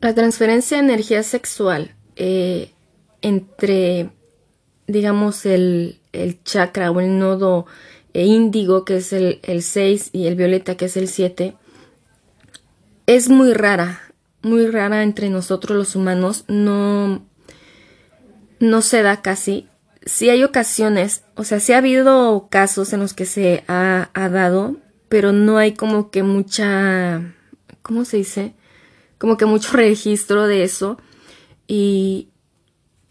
La transferencia de energía sexual eh, entre, digamos, el, el, chakra o el nodo eh, índigo, que es el, el 6, y el violeta, que es el 7, es muy rara, muy rara entre nosotros los humanos. No, no se da casi. Sí hay ocasiones, o sea, sí ha habido casos en los que se ha, ha dado, pero no hay como que mucha, ¿cómo se dice? Como que mucho registro de eso. Y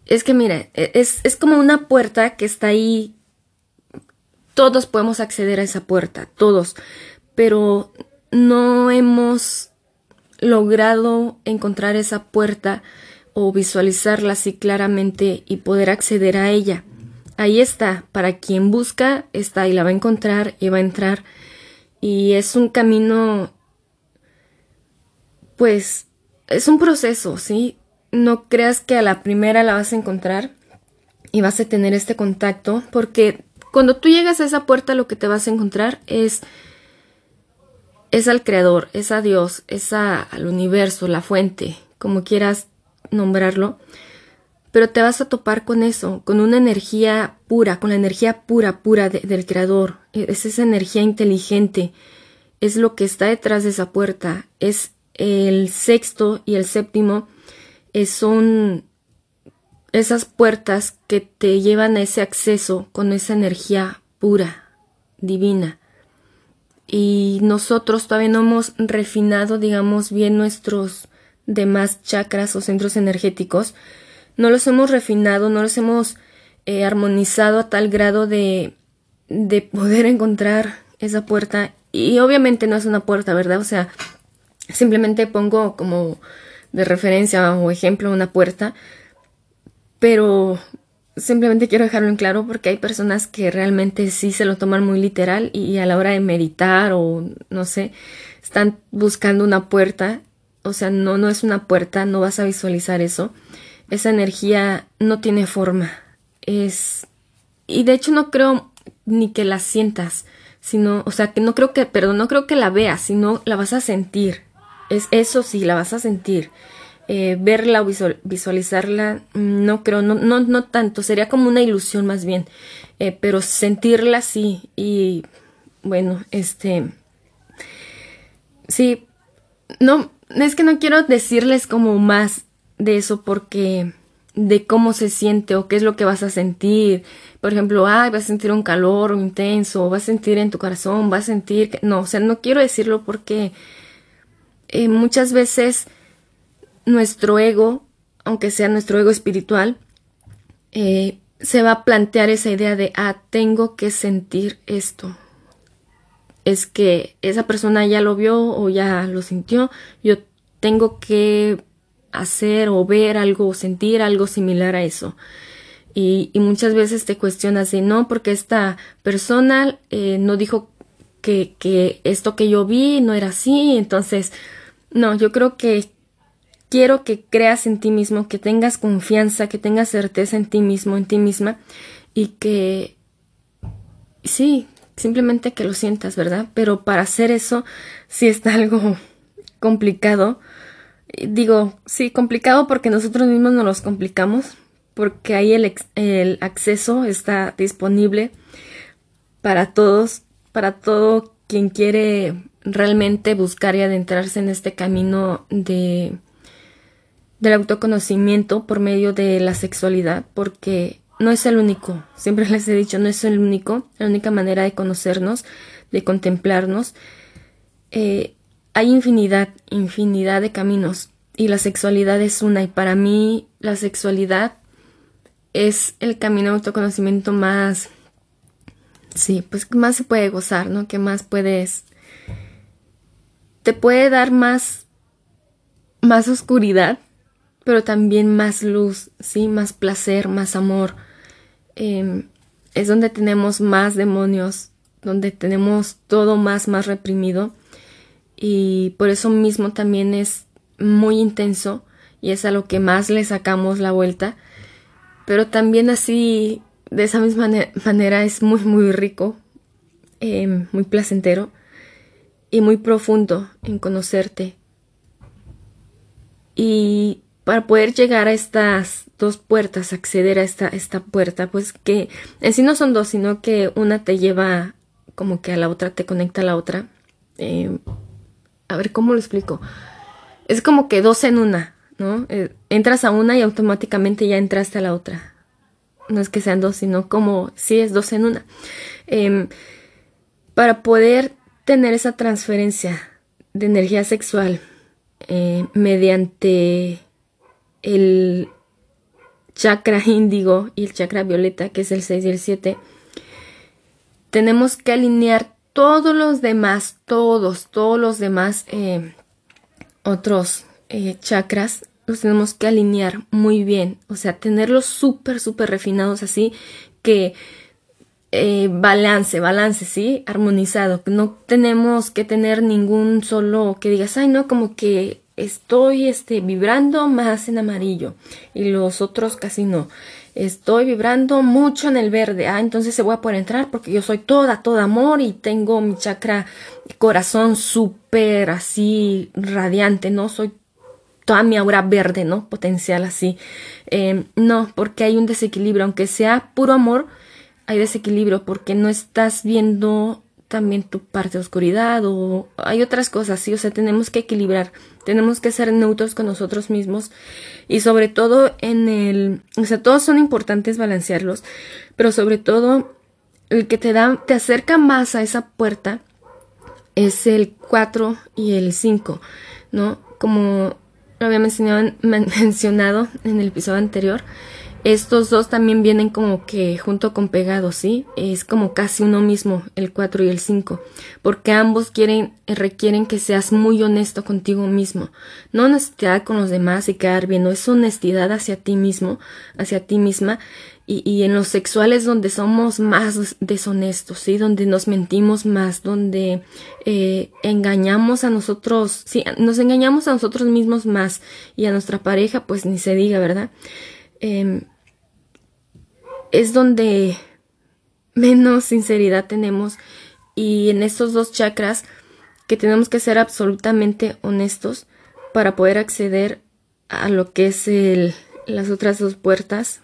es que, mire, es, es como una puerta que está ahí. Todos podemos acceder a esa puerta, todos. Pero no hemos logrado encontrar esa puerta o visualizarla así claramente y poder acceder a ella. Ahí está, para quien busca, está y la va a encontrar y va a entrar. Y es un camino pues es un proceso, ¿sí? No creas que a la primera la vas a encontrar y vas a tener este contacto, porque cuando tú llegas a esa puerta lo que te vas a encontrar es es al creador, es a Dios, es al universo, la fuente, como quieras nombrarlo, pero te vas a topar con eso, con una energía pura, con la energía pura, pura del creador, es esa energía inteligente, es lo que está detrás de esa puerta, es el sexto y el séptimo eh, son esas puertas que te llevan a ese acceso con esa energía pura, divina. Y nosotros todavía no hemos refinado, digamos, bien nuestros demás chakras o centros energéticos. No los hemos refinado, no los hemos eh, armonizado a tal grado de, de poder encontrar esa puerta. Y obviamente no es una puerta, ¿verdad? O sea, Simplemente pongo como de referencia o ejemplo una puerta, pero simplemente quiero dejarlo en claro porque hay personas que realmente sí se lo toman muy literal y a la hora de meditar o no sé, están buscando una puerta, o sea, no, no es una puerta, no vas a visualizar eso. Esa energía no tiene forma, es... Y de hecho no creo ni que la sientas, sino, o sea, que no creo que, perdón, no creo que la veas, sino la vas a sentir. Es eso sí, la vas a sentir. Eh, verla o visualizarla, mm, no creo, no, no, no tanto, sería como una ilusión más bien, eh, pero sentirla sí, y bueno, este, sí, no, es que no quiero decirles como más de eso porque de cómo se siente o qué es lo que vas a sentir. Por ejemplo, ay, vas a sentir un calor intenso, vas a sentir en tu corazón, vas a sentir. No, o sea, no quiero decirlo porque eh, muchas veces nuestro ego, aunque sea nuestro ego espiritual, eh, se va a plantear esa idea de, ah, tengo que sentir esto. Es que esa persona ya lo vio o ya lo sintió, yo tengo que hacer o ver algo o sentir algo similar a eso. Y, muchas veces te cuestionas de no, porque esta persona eh, no dijo que, que esto que yo vi no era así, entonces no, yo creo que quiero que creas en ti mismo, que tengas confianza, que tengas certeza en ti mismo, en ti misma y que sí, simplemente que lo sientas, ¿verdad? Pero para hacer eso sí está algo complicado. Digo, sí, complicado porque nosotros mismos nos los complicamos, porque ahí el, el acceso está disponible para todos, para todo quien quiere realmente buscar y adentrarse en este camino de del autoconocimiento por medio de la sexualidad, porque no es el único, siempre les he dicho, no es el único, la única manera de conocernos, de contemplarnos. Eh, hay infinidad, infinidad de caminos y la sexualidad es una y para mí la sexualidad es el camino de autoconocimiento más, sí, pues más se puede gozar, ¿no? Que más puedes te puede dar más, más oscuridad, pero también más luz, ¿sí? Más placer, más amor. Em, es donde tenemos más demonios, donde tenemos todo más, más reprimido. Y por eso mismo también es muy intenso y es a lo que más le sacamos la vuelta. Pero también así, de esa misma manera, es muy, muy rico, em, muy placentero y muy profundo en conocerte Y para poder llegar a estas dos puertas, acceder a esta, esta puerta, pues que en sí no son dos, sino que una te lleva como que a la otra, te conecta a la otra. Eh, a ver, ¿cómo lo explico? Es como que dos en una, ¿no? Eh, entras a una y automáticamente ya entraste a la otra. No es que sean dos, sino como si es dos en una. Em, para poder tener esa transferencia de energía sexual eh, mediante el chakra índigo y el chakra violeta, que es el 6 y el 7, tenemos que alinear todos los demás, todos, todos los demás eh, otros eh, chakras, los tenemos que alinear muy bien, o sea, tenerlos súper, súper refinados así, que eh, balance, balance, ¿sí? Armonizado. No tenemos que tener ningún solo que digas, ay, no, como que estoy este, vibrando más en amarillo y los otros casi no. Estoy vibrando mucho en el verde. Ah, entonces se voy a poder entrar porque yo soy toda, toda amor y tengo mi chakra corazón súper así radiante, ¿no? Soy toda mi aura verde, ¿no? Potencial así. Eh, no, porque hay un desequilibrio. Aunque sea puro amor, hay desequilibrio porque no estás viendo también tu parte de oscuridad o hay otras cosas, sí, o sea, tenemos que equilibrar, tenemos que ser neutros con nosotros mismos y sobre todo en el, o sea, todos son importantes balancearlos, pero sobre todo el que te da, te acerca más a esa puerta es el 4 y el 5, ¿no? Como lo había mencionado, mencionado en el episodio anterior, estos dos también vienen como que junto con pegados, ¿sí? Es como casi uno mismo, el 4 y el 5, porque ambos quieren, requieren que seas muy honesto contigo mismo. No honestidad con los demás y quedar bien, no es honestidad hacia ti mismo, hacia ti misma. Y, en los sexuales donde somos más deshonestos, ¿sí? Donde nos mentimos más, donde eh, engañamos a nosotros, sí, nos engañamos a nosotros mismos más y a nuestra pareja, pues ni se diga, ¿verdad? Em, es donde menos sinceridad tenemos y en estos dos chakras que tenemos que ser absolutamente honestos para poder acceder a lo que es el, las otras dos puertas,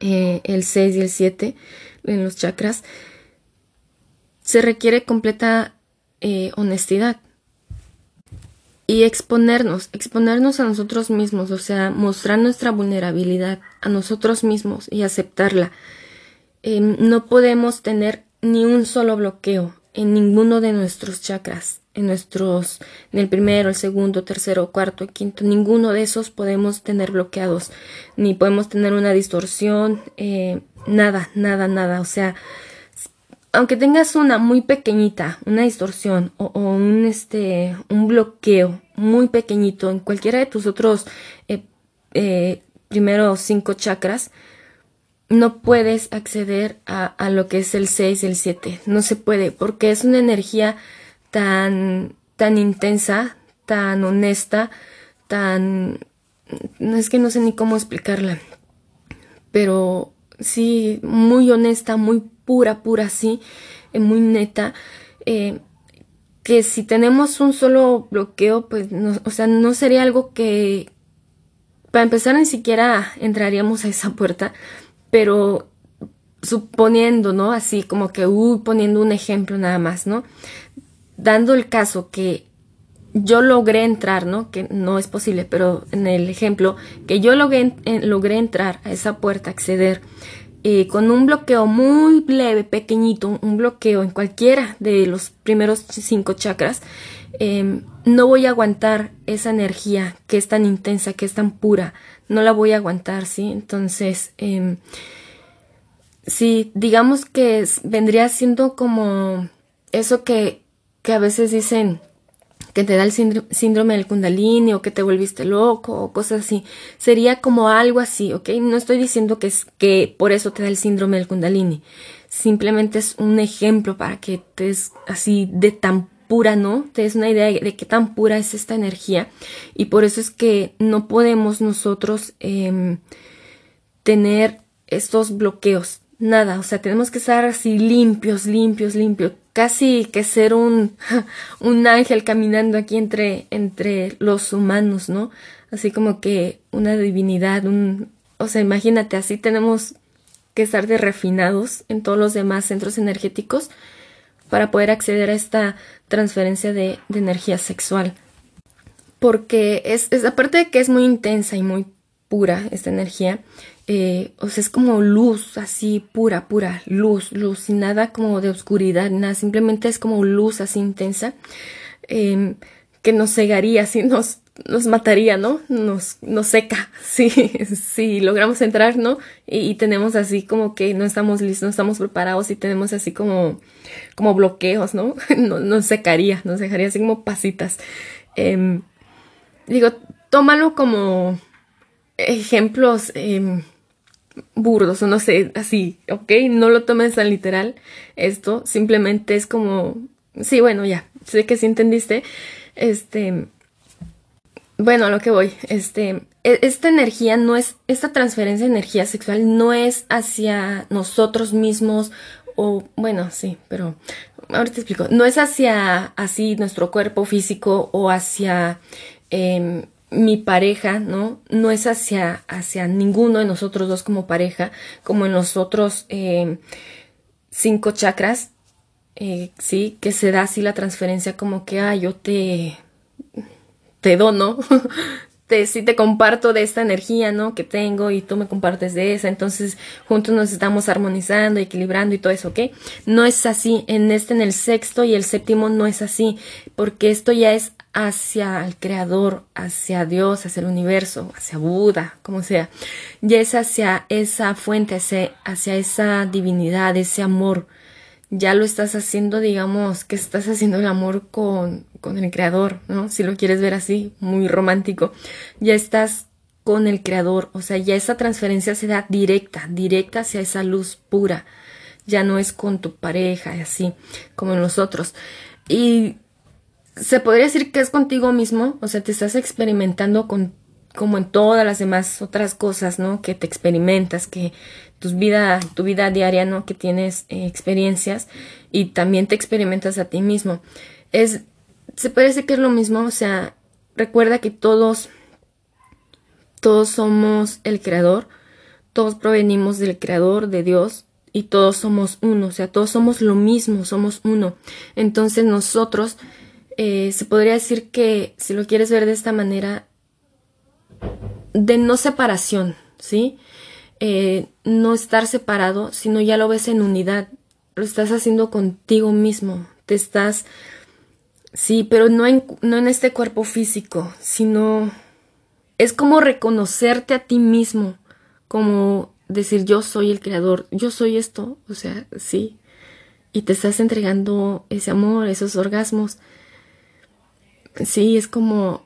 eh, el 6 y el 7 en los chakras, se requiere completa eh, honestidad y exponernos, exponernos a nosotros mismos, o sea, mostrar nuestra vulnerabilidad a nosotros mismos y aceptarla. Em, no podemos tener ni un solo bloqueo en ninguno de nuestros chakras, en nuestros, en el primero, el segundo, tercero, cuarto, quinto, ninguno de esos podemos tener bloqueados, ni podemos tener una distorsión, eh, nada, nada, nada, o sea, aunque tengas una muy pequeñita, una distorsión o, un, este, un bloqueo muy pequeñito en cualquiera de tus otros eh, eh, primeros cinco chakras, no puedes acceder a, lo que es el 6 y el 7. No se puede porque es una energía tan, tan intensa, tan honesta, tan... Es que no sé ni cómo explicarla. Pero sí, muy honesta, muy pura, pura, sí, eh, muy neta, eh, que si tenemos un solo bloqueo, pues, no, o sea, no sería algo que, para empezar, ni siquiera entraríamos a esa puerta, pero suponiendo, ¿no? Así como que, uy, poniendo un ejemplo nada más, ¿no? Dando el caso que yo logré entrar, ¿no? Que no es posible, pero en el ejemplo, que yo logré, logré entrar a esa puerta, acceder, eh, con un bloqueo muy leve, pequeñito, un bloqueo en cualquiera de los primeros cinco chakras, em, no voy a aguantar esa energía que es tan intensa, que es tan pura, no la voy a aguantar, ¿sí? Entonces, eh, sí, digamos que vendría siendo como eso que, que a veces dicen, que te da el síndrome del kundalini o que te volviste loco o cosas así. Sería como algo así, ¿ok? No estoy diciendo que es que por eso te da el síndrome del kundalini. Simplemente es un ejemplo para que te es así de tan pura, ¿no? Te des una idea de qué tan pura es esta energía. Y por eso es que no podemos nosotros eh, tener estos bloqueos. Nada, o sea, tenemos que estar así limpios, limpios, limpios casi que ser un, un ángel caminando aquí entre, entre los humanos, ¿no? Así como que una divinidad, un, o sea, imagínate, así tenemos que estar de refinados en todos los demás centros energéticos para poder acceder a esta transferencia de, de energía sexual. Porque es, es, aparte de que es muy intensa y muy pura esta energía, eh, o sea, es como luz, así pura, pura, luz, luz, y nada como de oscuridad, nada, simplemente es como luz así intensa, eh, que nos cegaría, así nos, nos mataría, ¿no? Nos, seca, sí, sí, logramos entrar, ¿no? Y, tenemos así como que no estamos listos, no estamos preparados y tenemos así como, como bloqueos, ¿no? nos secaría, nos dejaría así como pasitas. Eh, digo, tómalo como ejemplos eh, burdos o no sé, así, ¿ok? No lo tomes tan literal esto, simplemente es como, sí, bueno, ya, sé que sí entendiste, este, bueno, a lo que voy, este, e, esta energía no es, esta transferencia de energía sexual no es hacia nosotros mismos o, bueno, sí, pero ahorita te explico, no es hacia así nuestro cuerpo físico o hacia eh, mi pareja, ¿no? No es hacia, hacia ninguno de nosotros dos como pareja, como en los otros eh, cinco chakras, eh, sí, que se da así la transferencia como que, ah, yo te, te dono, te, sí te comparto de esta energía, ¿no? Que tengo y tú me compartes de esa, entonces juntos nos estamos armonizando, equilibrando y todo eso, ¿ok? No es así, en este, en el sexto y el séptimo no es así, porque esto ya es hacia el creador, hacia Dios, hacia el universo, hacia Buda, como sea. Ya es hacia esa fuente, hacia, esa divinidad, ese amor. Ya lo estás haciendo, digamos, que estás haciendo el amor con, con el creador, ¿no? Si lo quieres ver así, muy romántico. Ya estás con el creador, o sea, ya esa transferencia se da directa, directa hacia esa luz pura. Ya no es con tu pareja así, como en los otros. Y se podría decir que es contigo mismo, o sea, te estás experimentando con como en todas las demás otras cosas, ¿no? Que te experimentas, que tu vida, tu vida diaria, ¿no? Que tienes eh, experiencias y también te experimentas a ti mismo. Es, se puede decir que es lo mismo, o sea, recuerda que todos, todos somos el creador, todos provenimos del creador, de Dios, y todos somos uno, o sea, todos somos lo mismo, somos uno. Entonces nosotros eh, se podría decir que, si lo quieres ver de esta manera, de no separación, ¿sí? Eh, no estar separado, sino ya lo ves en unidad, lo estás haciendo contigo mismo, te estás, sí, pero no en, no en este cuerpo físico, sino es como reconocerte a ti mismo, como decir yo soy el creador, yo soy esto, o sea, sí, y te estás entregando ese amor, esos orgasmos sí, es como,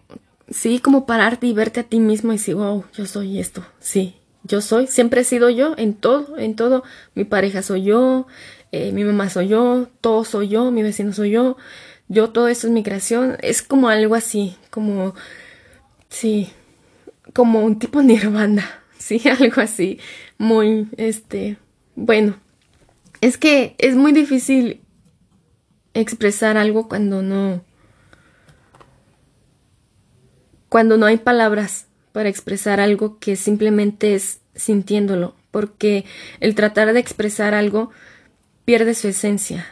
sí, como pararte y verte a ti mismo y decir, wow, yo soy esto, sí, yo soy, siempre he sido yo en todo, en todo, mi pareja soy yo, eh, mi mamá soy yo, todo soy yo, mi vecino soy yo, yo todo eso es mi creación, es como algo así, como, sí, como un tipo nirvana, sí, algo así, muy, este, bueno, es que es muy difícil expresar algo cuando no, cuando no hay palabras para expresar algo que simplemente es sintiéndolo, porque el tratar de expresar algo pierde su esencia.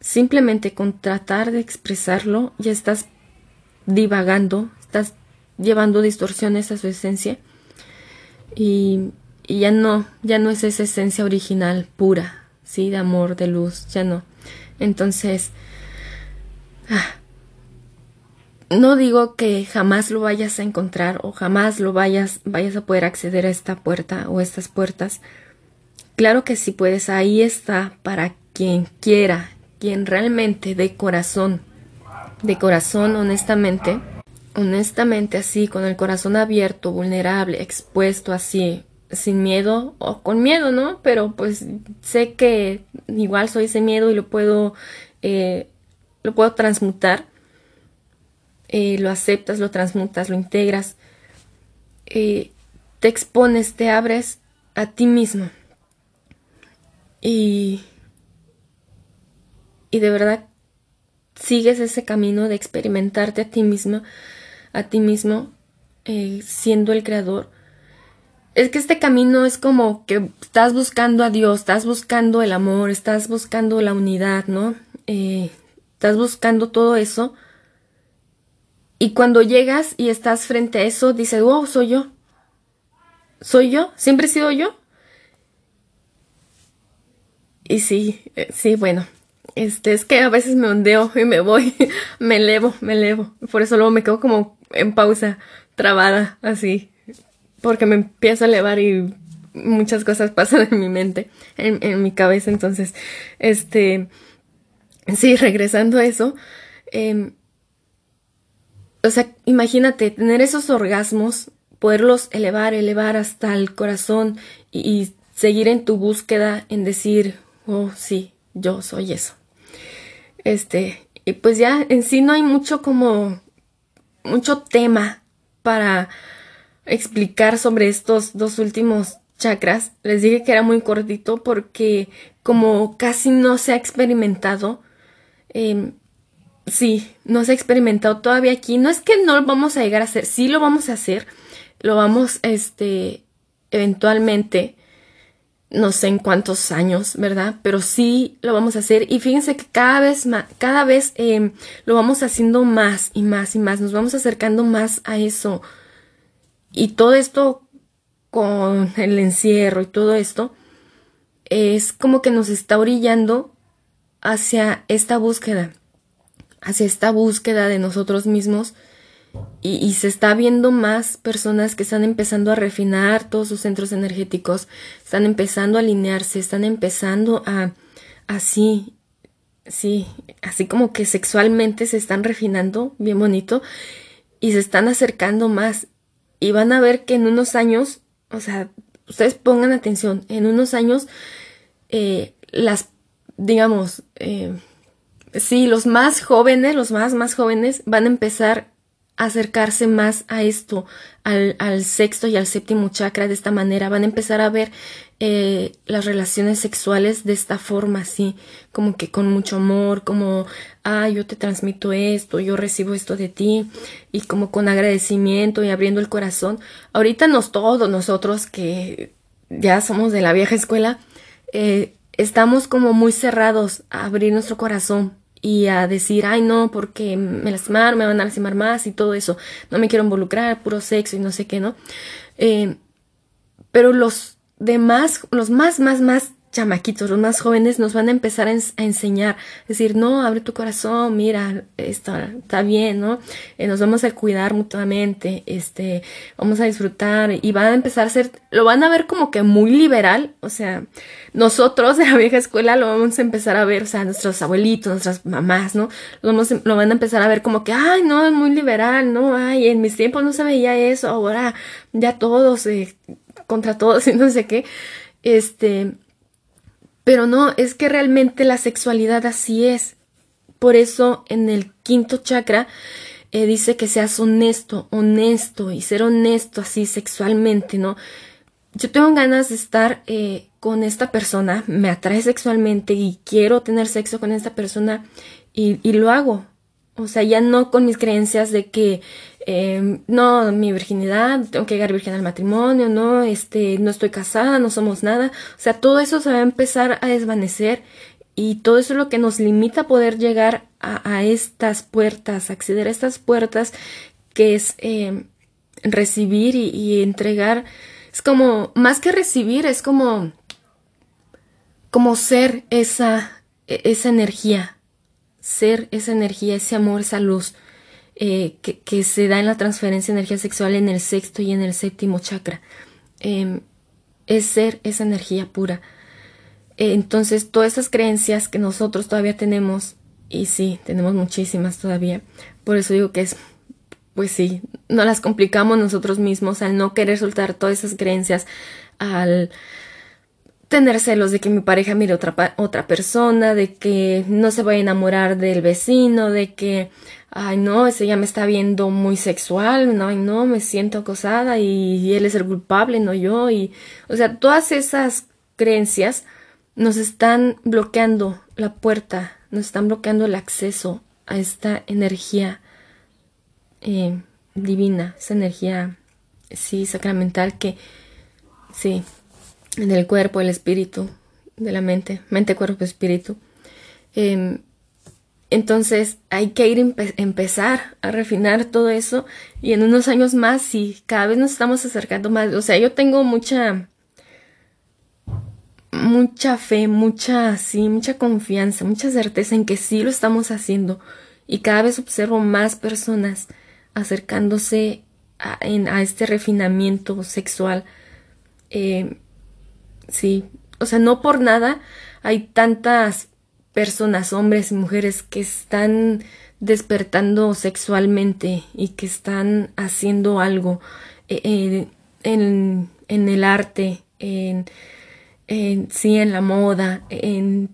Simplemente con tratar de expresarlo ya estás divagando, estás llevando distorsiones a su esencia y, ya no, ya no es esa esencia original pura, sí, de amor, de luz, ya no. Entonces, ah, no digo que jamás lo vayas a encontrar o jamás lo vayas, vayas a poder acceder a esta puerta o estas puertas. Claro que sí puedes, ahí está para quien quiera, quien realmente de corazón, de corazón honestamente, honestamente así, con el corazón abierto, vulnerable, expuesto así, sin miedo o con miedo, ¿no? Pero pues sé que igual soy ese miedo y lo puedo, eh, lo puedo transmutar eh, lo aceptas, lo transmutas, lo integras, eh, te expones, te abres a ti mismo. Y, y de verdad sigues ese camino de experimentarte a ti mismo, a ti mismo, eh, siendo el creador, es que este camino es como que estás buscando a Dios, estás buscando el amor, estás buscando la unidad, ¿no? Estás buscando todo eso. Y cuando llegas y estás frente a eso, dices, wow, soy yo. ¿Soy yo? ¿Siempre he sido yo? Y sí, eh, sí, bueno. Este, es que a veces me ondeo y me voy, me elevo, me elevo. Por eso luego me quedo como en pausa, trabada, así. Porque me empiezo a elevar y muchas cosas pasan en mi mente, en, en mi cabeza. Entonces, este, sí, regresando a eso, eh, o sea, imagínate tener esos orgasmos, poderlos elevar, elevar hasta el corazón y, seguir en tu búsqueda en decir, oh, sí, yo soy eso. Este, y pues ya en sí no hay mucho como, mucho tema para explicar sobre estos dos últimos chakras. Les dije que era muy cortito porque como casi no se ha experimentado, eh, sí, no se ha experimentado todavía aquí. No es que no lo vamos a llegar a hacer, sí lo vamos a hacer, lo vamos, este, eventualmente, no sé en cuántos años, ¿verdad? Pero sí lo vamos a hacer y fíjense que cada vez más, cada vez eh, lo vamos haciendo más y más y más, nos vamos acercando más a eso. Y todo esto con el encierro y todo esto es como que nos está orillando hacia esta búsqueda hacia esta búsqueda de nosotros mismos y, se está viendo más personas que están empezando a refinar todos sus centros energéticos, están empezando a alinearse, están empezando a así, sí, así como que sexualmente se están refinando, bien bonito, y se están acercando más. Y van a ver que en unos años, o sea, ustedes pongan atención, en unos años, eh, las, digamos, eh, sí, los más jóvenes, los más, más jóvenes van a empezar a acercarse más a esto, al, al sexto y al séptimo chakra de esta manera, van a empezar a ver eh, las relaciones sexuales de esta forma, así, como que con mucho amor, como, ah, yo te transmito esto, yo recibo esto de ti, y como con agradecimiento y abriendo el corazón. Ahorita nos todos nosotros que ya somos de la vieja escuela, eh, estamos como muy cerrados a abrir nuestro corazón y a decir, ay no, porque me lastimaron, me van a lastimar más y todo eso, no me quiero involucrar, puro sexo y no sé qué, ¿no? Eh, pero los demás, los más, más, más chamaquitos, los más jóvenes, nos van a empezar a, enseñar, decir, no, abre tu corazón, mira, está, está bien, ¿no? Eh, nos vamos a cuidar mutuamente, este, vamos a disfrutar y van a empezar a ser, lo van a ver como que muy liberal, o sea, nosotros de la vieja escuela lo vamos a empezar a ver, o sea, nuestros abuelitos, nuestras mamás, ¿no? Lo, vamos, lo van a empezar a ver como que, ay, no, es muy liberal, ¿no? Ay, en mis tiempos no se veía eso, ahora ya todos, eh, contra todos y no sé qué, este, pero no, es que realmente la sexualidad así es. Por eso en el quinto chakra eh, dice que seas honesto, honesto y ser honesto así sexualmente, ¿no? Yo tengo ganas de estar eh, con esta persona, me atrae sexualmente y quiero tener sexo con esta persona y, y lo hago. O sea, ya no con mis creencias de que Em, no, mi virginidad, tengo que llegar virgen al matrimonio, no, este, no estoy casada, no somos nada. O sea, todo eso se va a empezar a desvanecer y todo eso es lo que nos limita a poder llegar a, estas puertas, acceder a estas puertas, que es em, recibir y, y, entregar. Es como, más que recibir, es como, como ser esa, e, esa energía, ser esa energía, ese amor, esa luz. Eh, que, se da en la transferencia de energía sexual en el sexto y en el séptimo chakra. Em, es ser esa energía pura. Eh, entonces, todas esas creencias que nosotros todavía tenemos, y sí, tenemos muchísimas todavía, por eso digo que es, pues sí, no las complicamos nosotros mismos al no querer soltar todas esas creencias, al tener celos de que mi pareja mire otra, otra persona, de que no se vaya a enamorar del vecino, de que ay no, ese ya me está viendo muy sexual, no, ay no, me siento acosada y, él es el culpable, no yo, y, o sea, todas esas creencias nos están bloqueando la puerta nos están bloqueando el acceso a esta energía eh, divina, esa energía, sí, sacramental que, sí, del cuerpo, el espíritu, de la mente, mente, cuerpo, espíritu. Em, entonces hay que ir empezar a refinar todo eso y en unos años más, sí, cada vez nos estamos acercando más. O sea, yo tengo mucha, mucha fe, mucha, sí, mucha confianza, mucha certeza en que sí lo estamos haciendo y cada vez observo más personas acercándose a, este refinamiento sexual. Eh, sí, o sea, no por nada hay tantas personas, hombres y mujeres, que están despertando sexualmente y que están haciendo algo eh, eh, en, en, el arte, en, sí, en la moda, en,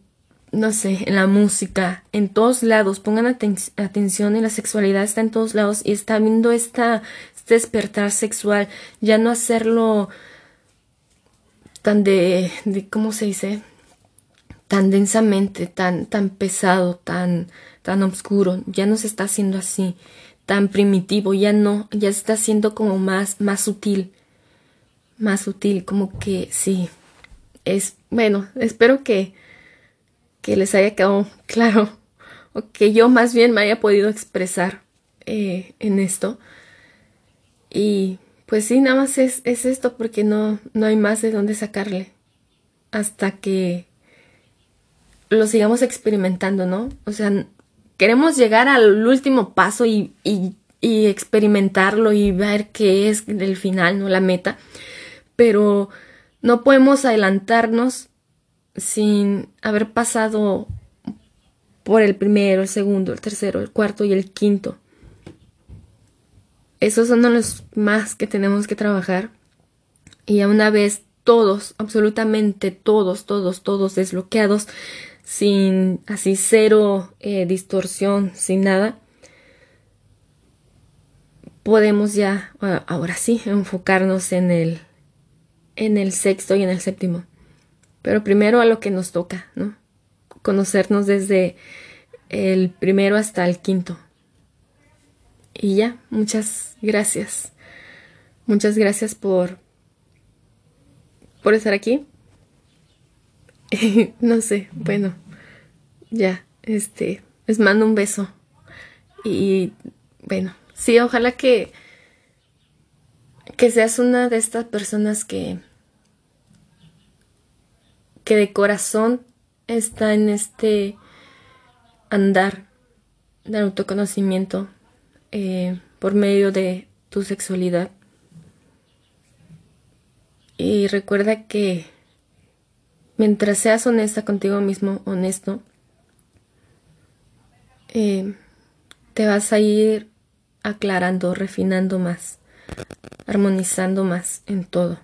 no sé, en la música, en todos lados. Pongan atención en la sexualidad, está en todos lados y está viendo esta, este despertar sexual, ya no hacerlo tan de, de ¿cómo se dice? Tan densamente, tan, tan pesado, tan, tan oscuro, ya no se está haciendo así, tan primitivo, ya no, ya está siendo como más, más sutil, más sutil, como que sí, es, bueno, espero que, que les haya quedado claro, o que yo más bien me haya podido expresar eh, en esto. Y pues sí, nada más es, es esto porque no, no hay más de dónde sacarle hasta que lo sigamos experimentando, ¿no? O sea, queremos llegar al último paso y, y, experimentarlo y ver qué es el final, ¿no? La meta. Pero no podemos adelantarnos sin haber pasado por el primero, el segundo, el tercero, el cuarto y el quinto. Esos son los más que tenemos que trabajar. Y a una vez todos, absolutamente todos, todos, todos desbloqueados, sin así cero eh, distorsión, sin nada, podemos ya, ahora sí, enfocarnos en el, en el sexto y en el séptimo. Pero primero a lo que nos toca, ¿no? Conocernos desde el primero hasta el quinto. Y ya, muchas gracias. Muchas gracias por por estar aquí. no sé, bueno, ya, este, les mando un beso. Y bueno, sí, ojalá que, que seas una de estas personas que, que de corazón está en este andar de autoconocimiento eh, por medio de tu sexualidad. Y recuerda que mientras seas honesta contigo mismo, honesto, eh, te vas a ir aclarando, refinando más, armonizando más en todo.